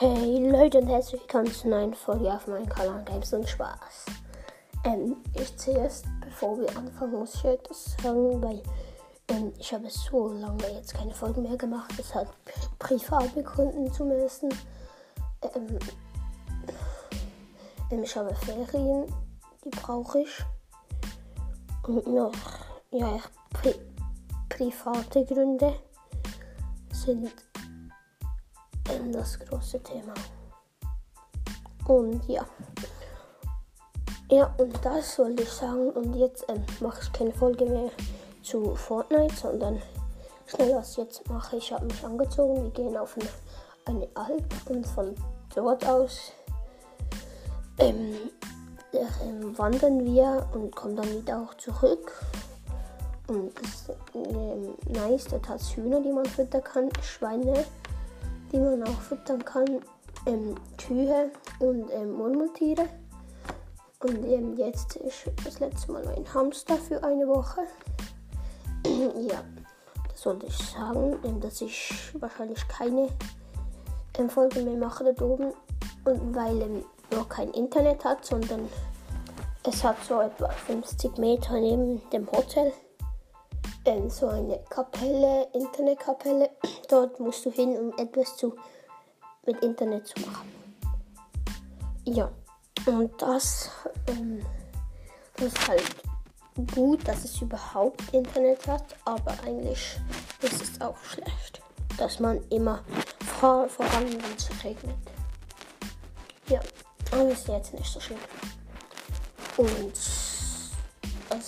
Hey Leute und herzlich willkommen zu einer neuen Folge auf meinem Kanal Games und Spaß. Ähm, ich zuerst, bevor wir anfangen, muss ich etwas sagen, weil ähm, ich habe so lange jetzt keine Folgen mehr gemacht. Das hat private Gründe zumindest. Ähm, ähm, ich habe Ferien, die brauche ich. Und noch, ja, pri private Gründe sind das große Thema. Und ja. Ja, und das wollte ich sagen. Und jetzt ähm, mache ich keine Folge mehr zu Fortnite, sondern schnell was jetzt mache. Ich habe mich angezogen. Wir gehen auf eine, eine Alp und von dort aus ähm, ähm, wandern wir und kommen dann wieder auch zurück. Und das ähm, nice, dort hat Hühner, die man füttern kann, Schweine, die man auch füttern kann, ähm, Kühe und ähm, Murmeltiere. Und ähm, jetzt ist das letzte Mal ein Hamster für eine Woche. ja, das wollte ich sagen, ähm, dass ich wahrscheinlich keine ähm, Folge mehr mache da oben. Und weil ähm, noch kein Internet hat, sondern es hat so etwa 50 Meter neben dem Hotel ähm, so eine Kapelle, Internetkapelle. Dort musst du hin, um etwas zu, mit Internet zu machen. Ja, und das, ähm, das ist halt gut, dass es überhaupt Internet hat, aber eigentlich ist es auch schlecht, dass man immer vor, voran, wenn es regnet. Ja, aber ist jetzt nicht so schlimm. Und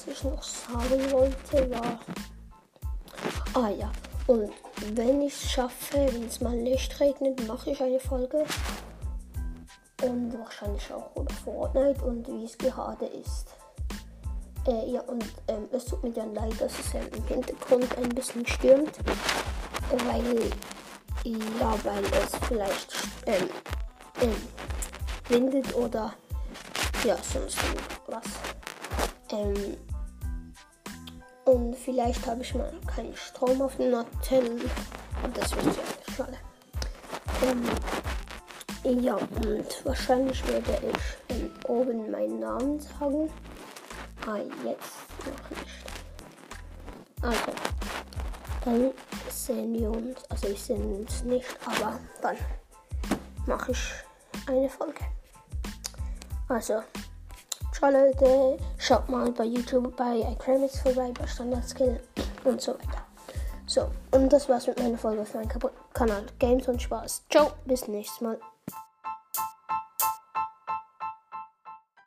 was ich noch sagen wollte, war. Ah ja, und wenn ich es schaffe, wenn es mal nicht regnet, mache ich eine Folge. Und wahrscheinlich auch über Fortnite und wie es gerade ist. Äh, ja, und ähm, es tut mir dann leid, dass es im Hintergrund ein bisschen stürmt. Weil, ja, weil es vielleicht ähm, ähm, windet oder ja, sonst was. Ähm, und vielleicht habe ich mal keinen Strom auf dem Hotel. Und das ja nicht schade. Ähm, ja, und wahrscheinlich werde ich ähm, oben meinen Namen sagen. Ah, jetzt noch nicht. Also, dann sehen wir uns. Also, ich sehe uns nicht, aber dann mache ich eine Folge. Also, ciao Leute, schaut mal bei YouTube bei iCramix vorbei, bei Standard Skill und so weiter. So, und das war's mit meiner Folge für meinen Kanal Games und Spaß. Ciao, bis nächstes Mal.